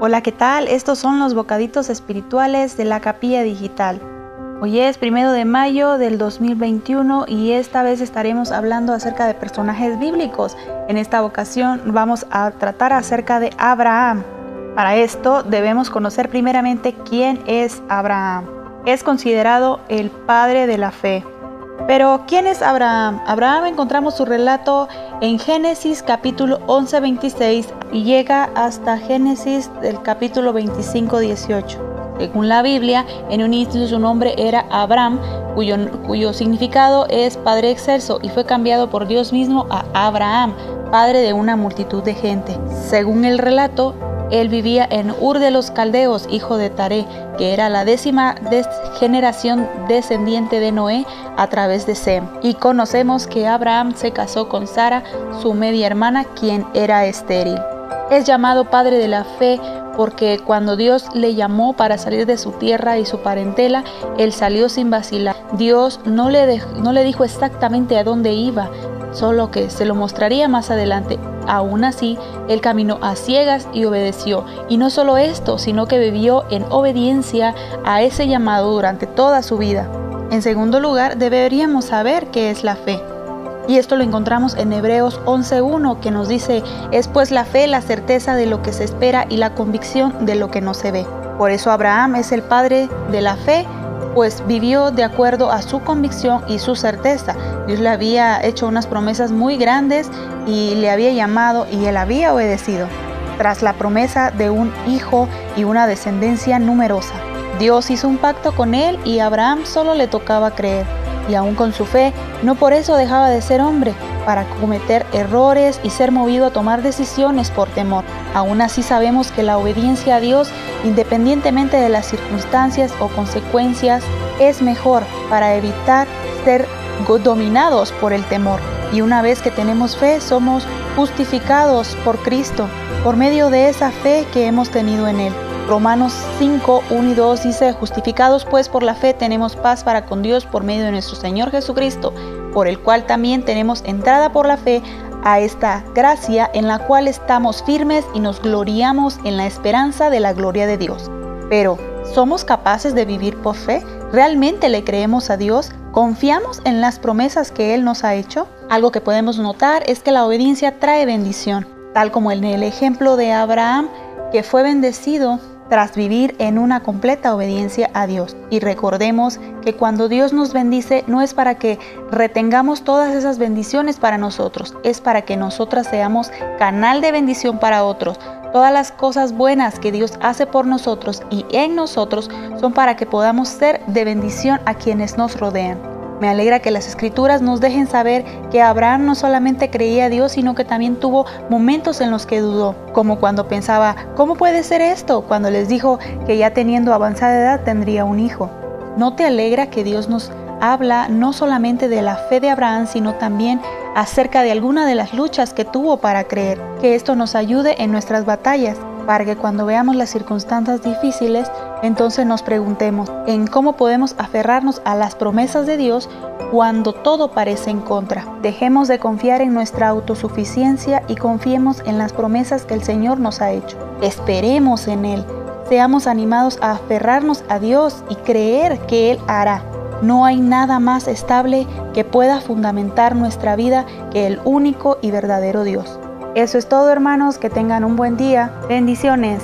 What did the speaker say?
Hola, ¿qué tal? Estos son los bocaditos espirituales de la capilla digital. Hoy es primero de mayo del 2021 y esta vez estaremos hablando acerca de personajes bíblicos. En esta ocasión vamos a tratar acerca de Abraham. Para esto debemos conocer primeramente quién es Abraham. Es considerado el padre de la fe. Pero ¿quién es Abraham? Abraham encontramos su relato en Génesis capítulo 11, 26 y llega hasta Génesis del capítulo 25, 18. Según la Biblia, en un inicio su nombre era Abraham, cuyo, significado es Padre Excelso, y fue cambiado por Dios mismo a Abraham, padre de una multitud de gente. Según el relato, él vivía en Ur de los Caldeos, hijo de Taré, que era la décima generación descendiente de Noé a través de Sem. Y conocemos que Abraham se casó con Sara, su media hermana, quien era estéril. Es llamado padre de la fe porque cuando Dios le llamó para salir de su tierra y su parentela, él salió sin vacilar. Dios no le, no le dijo exactamente a dónde iba, solo que se lo mostraría más adelante. Aún así, él caminó a ciegas y obedeció. Y no solo esto, sino que vivió en obediencia a ese llamado durante toda su vida. En segundo lugar, deberíamos saber qué es la fe. Y esto lo encontramos en Hebreos 11.1 que nos dice, es pues la fe la certeza de lo que se espera y la convicción de lo que no se ve. Por eso Abraham es el padre de la fe pues vivió de acuerdo a su convicción y su certeza. Dios le había hecho unas promesas muy grandes y le había llamado y él había obedecido. Tras la promesa de un hijo y una descendencia numerosa, Dios hizo un pacto con él y a Abraham solo le tocaba creer. Y aún con su fe, no por eso dejaba de ser hombre, para cometer errores y ser movido a tomar decisiones por temor. Aún así sabemos que la obediencia a Dios, independientemente de las circunstancias o consecuencias, es mejor para evitar ser dominados por el temor. Y una vez que tenemos fe, somos justificados por Cristo, por medio de esa fe que hemos tenido en Él. Romanos 5, 1 y 2 dice, justificados pues por la fe tenemos paz para con Dios por medio de nuestro Señor Jesucristo, por el cual también tenemos entrada por la fe a esta gracia en la cual estamos firmes y nos gloriamos en la esperanza de la gloria de Dios. Pero, ¿somos capaces de vivir por fe? ¿Realmente le creemos a Dios? ¿Confiamos en las promesas que Él nos ha hecho? Algo que podemos notar es que la obediencia trae bendición, tal como en el ejemplo de Abraham, que fue bendecido tras vivir en una completa obediencia a Dios. Y recordemos que cuando Dios nos bendice no es para que retengamos todas esas bendiciones para nosotros, es para que nosotras seamos canal de bendición para otros. Todas las cosas buenas que Dios hace por nosotros y en nosotros son para que podamos ser de bendición a quienes nos rodean. Me alegra que las escrituras nos dejen saber que Abraham no solamente creía a Dios, sino que también tuvo momentos en los que dudó, como cuando pensaba, ¿cómo puede ser esto? Cuando les dijo que ya teniendo avanzada edad tendría un hijo. ¿No te alegra que Dios nos habla no solamente de la fe de Abraham, sino también acerca de alguna de las luchas que tuvo para creer? Que esto nos ayude en nuestras batallas para que cuando veamos las circunstancias difíciles, entonces nos preguntemos en cómo podemos aferrarnos a las promesas de Dios cuando todo parece en contra. Dejemos de confiar en nuestra autosuficiencia y confiemos en las promesas que el Señor nos ha hecho. Esperemos en Él. Seamos animados a aferrarnos a Dios y creer que Él hará. No hay nada más estable que pueda fundamentar nuestra vida que el único y verdadero Dios. Eso es todo hermanos, que tengan un buen día. Bendiciones.